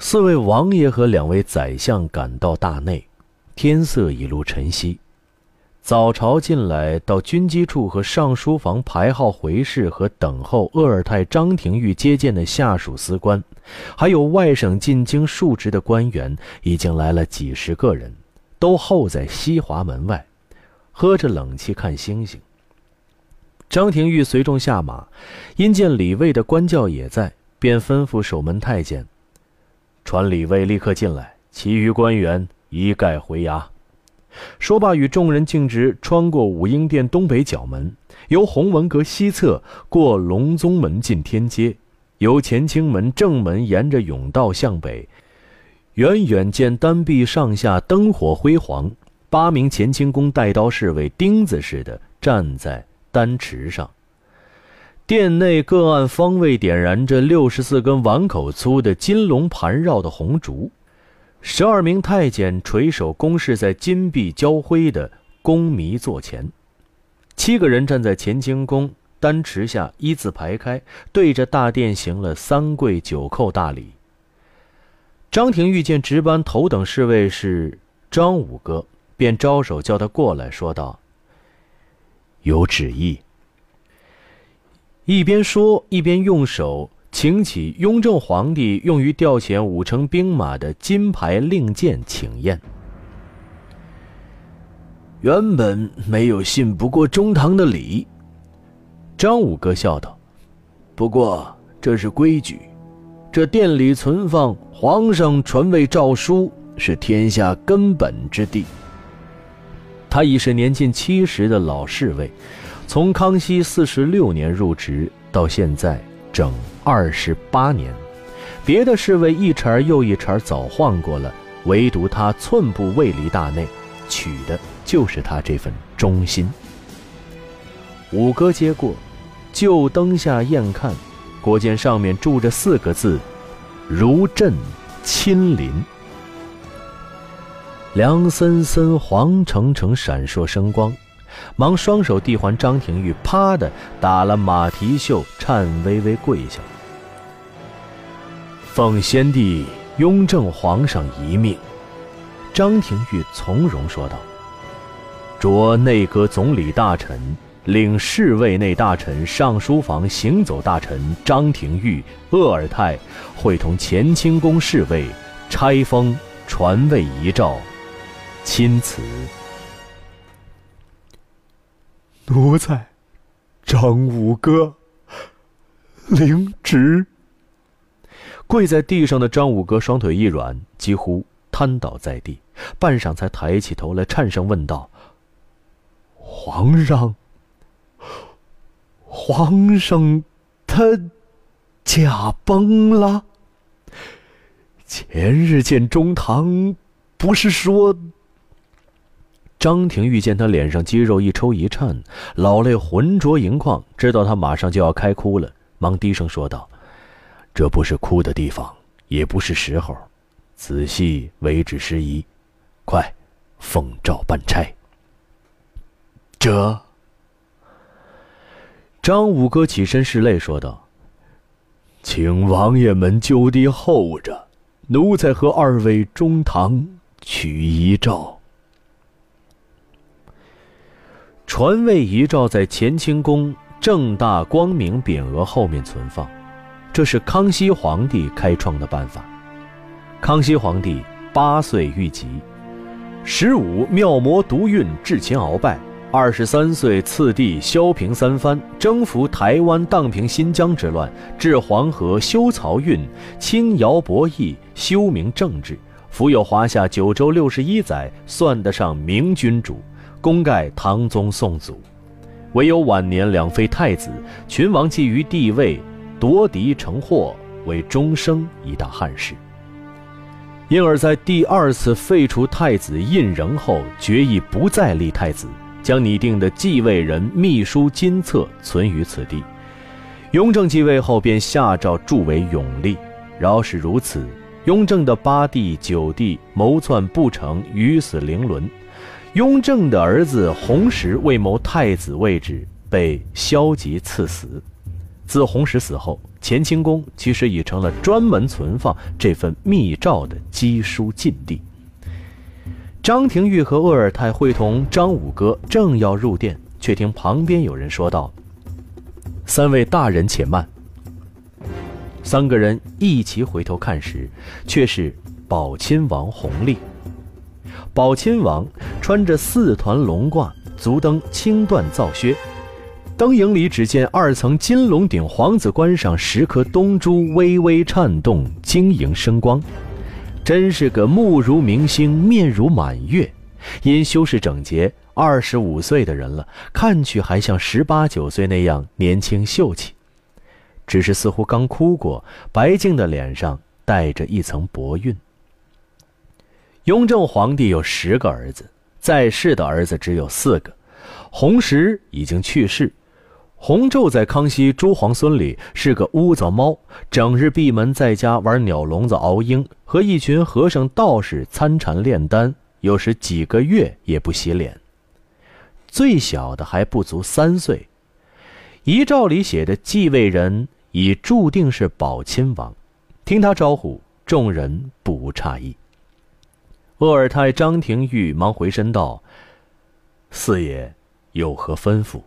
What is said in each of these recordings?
四位王爷和两位宰相赶到大内，天色已露晨曦。早朝进来到军机处和上书房排号回事和等候鄂尔泰张廷玉接见的下属司官，还有外省进京述职的官员，已经来了几十个人，都候在西华门外，喝着冷气看星星。张廷玉随众下马，因见李卫的官轿也在，便吩咐守门太监，传李卫立刻进来，其余官员一概回衙。说罢，与众人径直穿过武英殿东北角门，由弘文阁西侧过隆宗门进天街，由乾清门正门沿着甬道向北，远远见单壁上下灯火辉煌，八名乾清宫带刀侍卫钉子似的站在丹池上。殿内各案方位点燃着六十四根碗口粗的金龙盘绕的红烛。十二名太监垂手恭侍在金碧交辉的宫迷座前，七个人站在乾清宫丹池下一字排开，对着大殿行了三跪九叩大礼。张廷玉见值班头等侍卫是张五哥，便招手叫他过来，说道：“有旨意。”一边说一边用手。请起雍正皇帝用于调遣五城兵马的金牌令箭，请验。原本没有信不过中堂的礼。张五哥笑道：“不过这是规矩，这殿里存放皇上传位诏书，是天下根本之地。”他已是年近七十的老侍卫，从康熙四十六年入职到现在。整二十八年，别的侍卫一茬又一茬早换过了，唯独他寸步未离大内，取的就是他这份忠心。五哥接过，就灯下验看，果见上面注着四个字：“如朕亲临。”凉森森、黄澄澄、闪烁生光。忙双手递还张廷玉，啪的打了马蹄袖，颤巍巍跪下。奉先帝雍正皇上遗命，张廷玉从容说道：“着内阁总理大臣，领侍卫内大臣、上书房行走大臣张廷玉、鄂尔泰，会同乾清宫侍卫，拆封传位遗诏，钦此。”奴才，张五哥，领旨。跪在地上的张五哥双腿一软，几乎瘫倒在地，半晌才抬起头来，颤声问道：“皇上，皇上，他驾崩了？前日见中堂，不是说……”张廷玉见他脸上肌肉一抽一颤，老泪浑浊盈眶，知道他马上就要开哭了，忙低声说道：“这不是哭的地方，也不是时候，仔细为之失仪，快，奉诏办差。”这。张五哥起身拭泪说道：“请王爷们就地候着，奴才和二位中堂取遗诏。”传位遗诏在乾清宫正大光明匾额后面存放，这是康熙皇帝开创的办法。康熙皇帝八岁遇疾，十五妙魔毒运至秦鳌拜，二十三岁次第萧平三藩，征服台湾、荡平新疆之乱，至黄河修漕运，轻徭博弈，修明政治，辅有华夏九州六十一载，算得上明君主。功盖唐宗宋祖，唯有晚年两废太子，群王觊觎帝位，夺嫡成祸，为终生一大憾事。因而，在第二次废除太子胤禛后，决意不再立太子，将拟定的继位人秘书金册存于此地。雍正继位后，便下诏铸为永历。饶是如此，雍正的八弟九弟谋篡不成，鱼死凌伦。雍正的儿子弘时为谋太子位置，被萧吉赐死。自弘时死后，乾清宫其实已成了专门存放这份密诏的机书禁地。张廷玉和鄂尔泰会同张五哥正要入殿，却听旁边有人说道：“三位大人且慢。”三个人一齐回头看时，却是宝亲王弘历。宝亲王穿着四团龙褂，足蹬青缎皂靴。灯影里，只见二层金龙顶皇子冠上十颗东珠微微颤动，晶莹生光，真是个目如明星，面如满月。因修饰整洁，二十五岁的人了，看去还像十八九岁那样年轻秀气。只是似乎刚哭过，白净的脸上带着一层薄晕。雍正皇帝有十个儿子，在世的儿子只有四个，弘时已经去世。弘昼在康熙诸皇孙里是个乌糟猫，整日闭门在家玩鸟笼子、熬鹰，和一群和尚道士参禅炼丹，有时几个月也不洗脸。最小的还不足三岁，遗诏里写的继位人已注定是宝亲王。听他招呼，众人不无诧异。鄂尔泰张廷玉忙回身道：“四爷有何吩咐？”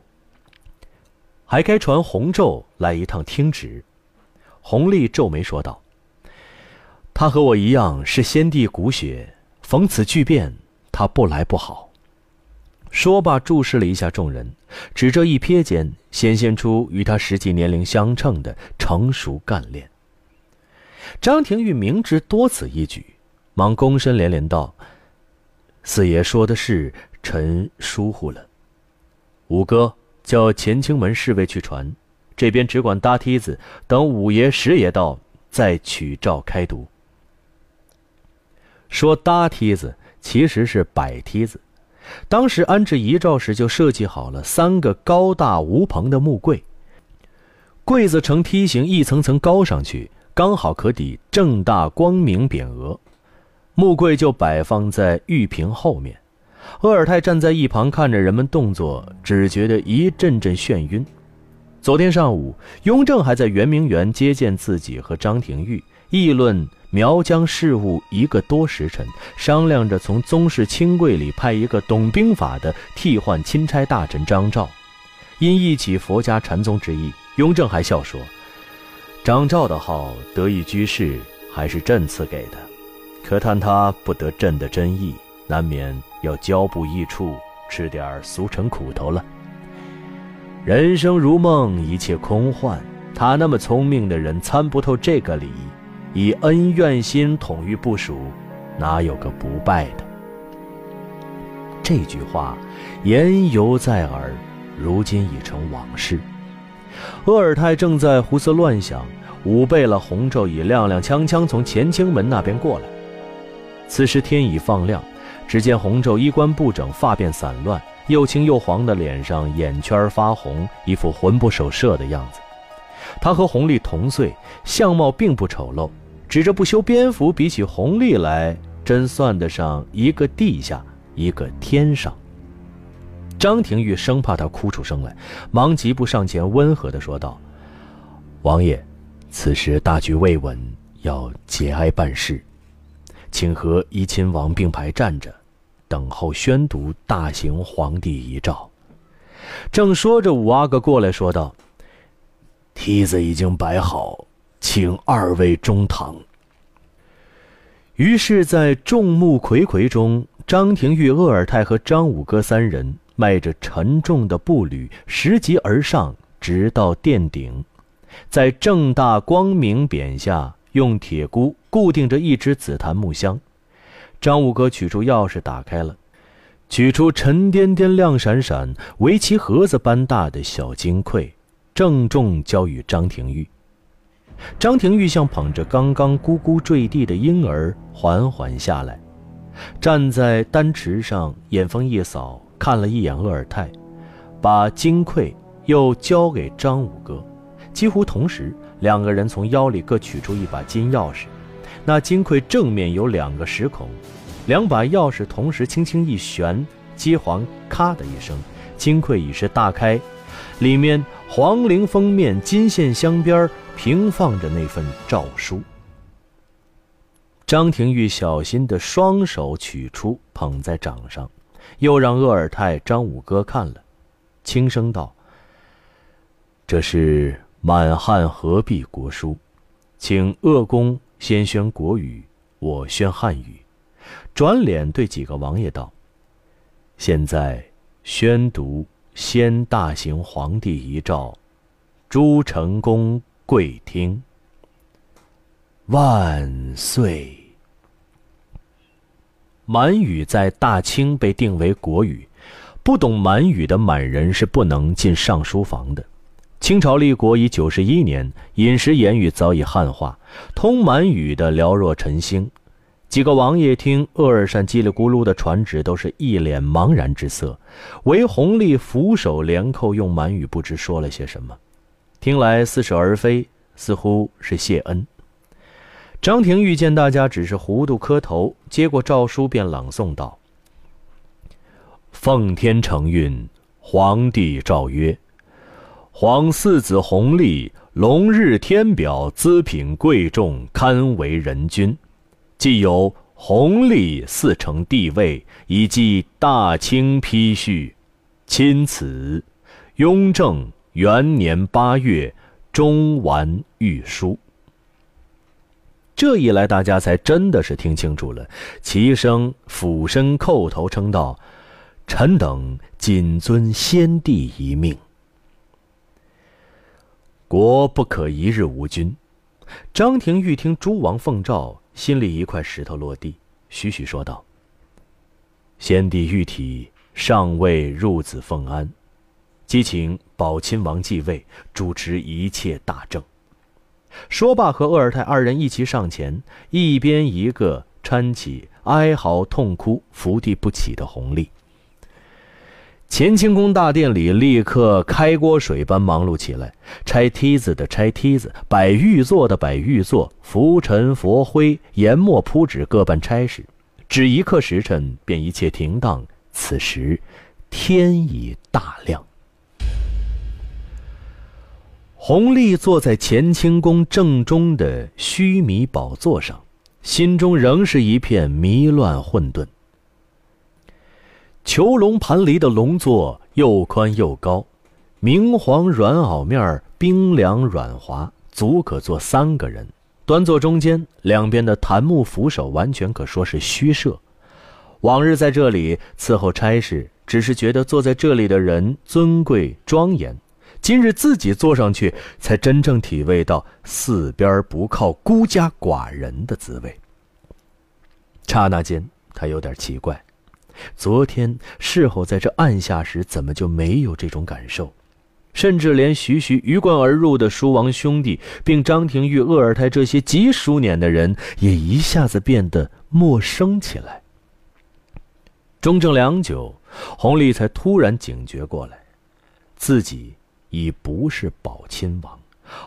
还该传洪胄来一趟听旨。弘历皱眉说道：“他和我一样是先帝骨血，逢此巨变，他不来不好。”说罢，注视了一下众人，只这一瞥间，显现出与他实际年龄相称的成熟干练。张廷玉明知多此一举，忙躬身连连道：“四爷说的是，臣疏忽了。五哥。”叫乾清门侍卫去传，这边只管搭梯子，等五爷、十爷到，再取诏开读。说搭梯子其实是摆梯子，当时安置遗诏时就设计好了三个高大无棚的木柜，柜子呈梯形，一层层高上去，刚好可抵正大光明匾额。木柜就摆放在玉屏后面。鄂尔泰站在一旁看着人们动作，只觉得一阵阵眩晕。昨天上午，雍正还在圆明园接见自己和张廷玉，议论苗疆事务一个多时辰，商量着从宗室亲贵里派一个懂兵法的替换钦差大臣张昭。因忆起佛家禅宗之意，雍正还笑说：“张昭的号得意居士，还是朕赐给的，可叹他不得朕的真意，难免。”要交步易处，吃点俗尘苦头了。人生如梦，一切空幻。他那么聪明的人，参不透这个理，以恩怨心统御部署，哪有个不败的？这句话言犹在耳，如今已成往事。鄂尔泰正在胡思乱想，武备了洪胄已踉踉跄跄从乾清门那边过来。此时天已放亮。只见洪昼衣冠不整，发辫散乱，又青又黄的脸上眼圈发红，一副魂不守舍的样子。他和弘历同岁，相貌并不丑陋，只这不修边幅，比起弘历来，真算得上一个地下，一个天上。张廷玉生怕他哭出声来，忙疾步上前，温和地说道：“王爷，此时大局未稳，要节哀办事，请和怡亲王并排站着。”等候宣读大行皇帝遗诏，正说着，五阿哥过来说道：“梯子已经摆好，请二位中堂。”于是，在众目睽睽中，张廷玉、鄂尔泰和张五哥三人迈着沉重的步履，拾级而上，直到殿顶，在正大光明匾下，用铁箍固定着一只紫檀木箱。张五哥取出钥匙，打开了，取出沉甸甸、亮闪闪、围棋盒子般大的小金块，郑重交与张廷玉。张廷玉像捧着刚刚咕咕坠地的婴儿，缓缓下来，站在丹池上，眼风一扫，看了一眼鄂尔泰，把金块又交给张五哥。几乎同时，两个人从腰里各取出一把金钥匙。那金匮正面有两个石孔，两把钥匙同时轻轻一旋，机簧咔的一声，金匮已是大开，里面黄绫封面、金线镶边平放着那份诏书。张廷玉小心的双手取出，捧在掌上，又让鄂尔泰、张五哥看了，轻声道：“这是满汉合璧国书，请鄂公先宣国语，我宣汉语。”转脸对几个王爷道：“现在宣读先大行皇帝遗诏，诸成公跪听。万岁。”满语在大清被定为国语，不懂满语的满人是不能进上书房的。清朝立国已九十一年，饮食言语早已汉化，通满语的寥若晨星。几个王爷听鄂尔善叽里咕噜的传旨，都是一脸茫然之色，唯弘历俯首连叩，用满语不知说了些什么，听来似是而非，似乎是谢恩。张廷玉见大家只是糊涂磕头，接过诏书便朗诵道：“奉天承运，皇帝诏曰：皇四子弘历，龙日天表，资品贵重，堪为人君。既有弘历四承帝位，以继大清批序，钦此雍正元年八月中完御书。”这一来，大家才真的是听清楚了，齐声俯身叩头称道：“臣等谨遵先帝遗命。国不可一日无君。”张廷玉听诸王奉诏，心里一块石头落地，徐徐说道：“先帝御体尚未入子奉安，即请宝亲王继位，主持一切大政。”说罢，和鄂尔泰二人一齐上前，一边一个搀起哀嚎痛哭、伏地不起的弘历。乾清宫大殿里立刻开锅水般忙碌起来，拆梯子的拆梯子，摆玉座的摆玉座，拂尘佛灰、研墨铺纸，各办差事。只一刻时辰，便一切停当。此时，天已大亮。弘历坐在乾清宫正中的须弥宝座上，心中仍是一片迷乱混沌。囚龙盘离的龙座又宽又高，明黄软袄面冰凉软滑，足可坐三个人。端坐中间，两边的檀木扶手完全可说是虚设。往日在这里伺候差事，只是觉得坐在这里的人尊贵庄严。今日自己坐上去，才真正体味到四边不靠孤家寡人的滋味。刹那间，他有点奇怪，昨天事后在这暗下时，怎么就没有这种感受？甚至连徐徐鱼贯而入的叔王兄弟，并张廷玉、鄂尔泰这些极熟稔的人，也一下子变得陌生起来。中正良久，弘历才突然警觉过来，自己。已不是宝亲王，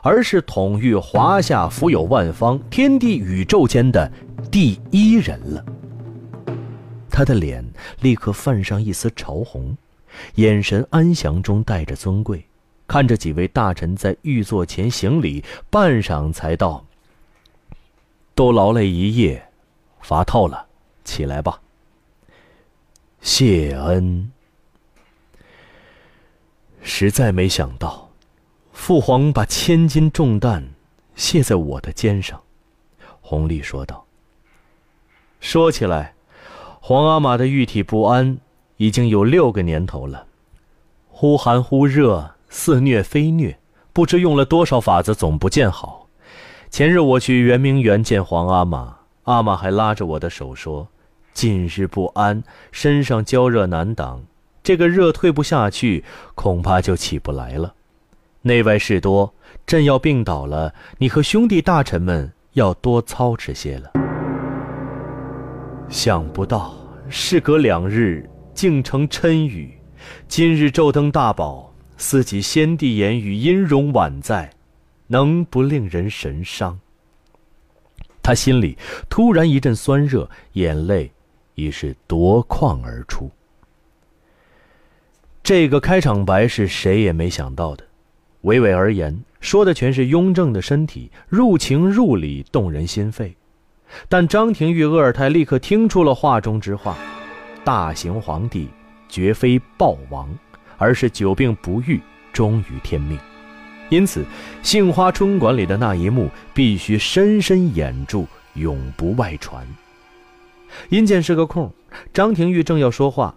而是统御华夏、福有万方、天地宇宙间的第一人了。他的脸立刻泛上一丝潮红，眼神安详中带着尊贵，看着几位大臣在御座前行礼，半晌才道：“都劳累一夜，乏透了，起来吧。”谢恩。实在没想到，父皇把千斤重担卸在我的肩上。”弘历说道。“说起来，皇阿玛的玉体不安已经有六个年头了，忽寒忽热，似虐非虐，不知用了多少法子，总不见好。前日我去圆明园见皇阿玛，阿玛还拉着我的手说：‘近日不安，身上焦热难挡。’”这个热退不下去，恐怕就起不来了。内外事多，朕要病倒了，你和兄弟大臣们要多操持些了。想不到事隔两日，竟成谶语。今日昼登大宝，思及先帝言语音容宛在，能不令人神伤？他心里突然一阵酸热，眼泪已是夺眶而出。这个开场白是谁也没想到的。娓娓而言，说的全是雍正的身体，入情入理，动人心肺。但张廷玉、鄂尔泰立刻听出了话中之话：大行皇帝绝非暴王，而是久病不愈，终于天命。因此，杏花春馆里的那一幕必须深深掩住，永不外传。阴间是个空，张廷玉正要说话，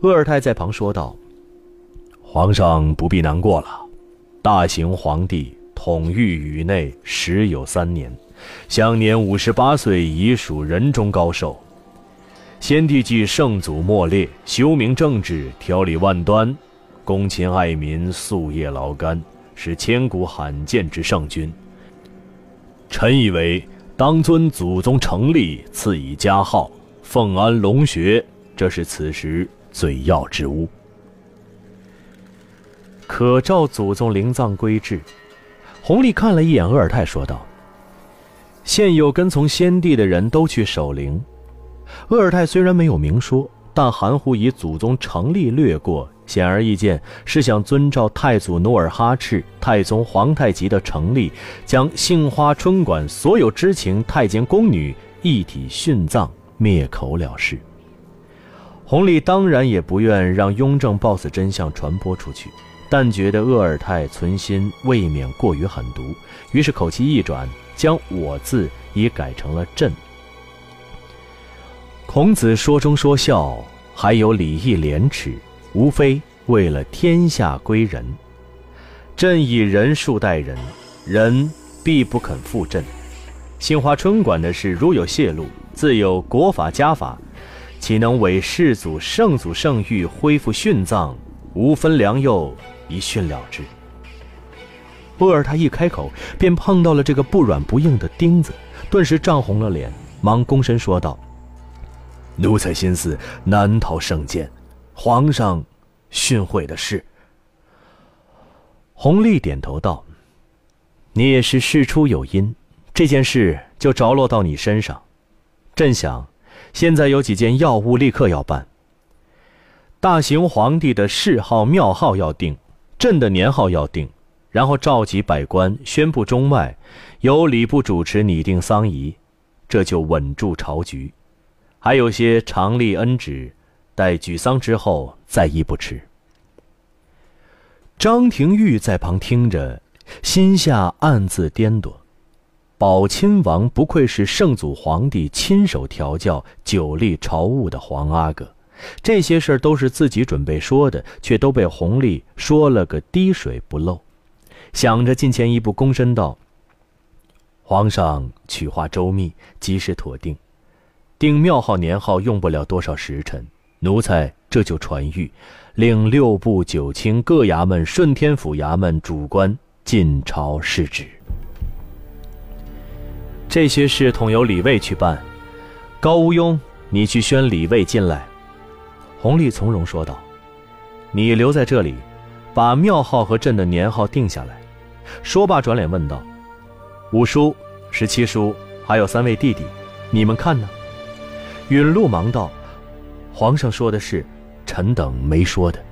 鄂尔泰在旁说道：“皇上不必难过了，大行皇帝统御宇内时有三年。”享年五十八岁，已属人中高寿。先帝继圣祖末烈，修明政治，条理万端，恭亲爱民，夙夜劳肝，是千古罕见之圣君。臣以为，当尊祖宗成立，赐以加号，奉安龙穴，这是此时最要之物。可照祖宗灵葬规制，弘历看了一眼鄂尔泰，说道。现有跟从先帝的人都去守灵。鄂尔泰虽然没有明说，但含糊以祖宗成立略过，显而易见是想遵照太祖努尔哈赤、太宗皇太极的成立，将杏花春馆所有知情太监宫女一体殉葬灭口了事。弘历当然也不愿让雍正暴死真相传播出去，但觉得鄂尔泰存心未免过于狠毒，于是口气一转。将我字已改成了朕。孔子说忠说孝，还有礼义廉耻，无非为了天下归仁。朕以仁数待人，人必不肯负朕。杏花春馆的事如有泄露，自有国法家法，岂能为世祖圣祖圣谕恢复殉葬？无分良莠，一训了之。波尔他一开口，便碰到了这个不软不硬的钉子，顿时涨红了脸，忙躬身说道：“奴才心思难逃圣鉴，皇上训诲的是。”弘历点头道：“你也是事出有因，这件事就着落到你身上。朕想，现在有几件要务，立刻要办。大行皇帝的谥号、庙号要定，朕的年号要定。”然后召集百官，宣布中外，由礼部主持拟定丧仪，这就稳住朝局。还有些常立恩旨，待举丧之后再议不迟。张廷玉在旁听着，心下暗自颠簸：宝亲王不愧是圣祖皇帝亲手调教、久历朝务的皇阿哥，这些事儿都是自己准备说的，却都被弘历说了个滴水不漏。想着，近前一步，躬身道：“皇上取划周密，及时妥定，定庙号年号用不了多少时辰，奴才这就传谕，令六部九卿各衙门、顺天府衙门主官进朝示旨。这些事统由李卫去办。高无庸，你去宣李卫进来。”弘历从容说道：“你留在这里，把庙号和朕的年号定下来。”说罢，转脸问道：“五叔、十七叔，还有三位弟弟，你们看呢？”允禄忙道：“皇上说的是，臣等没说的。”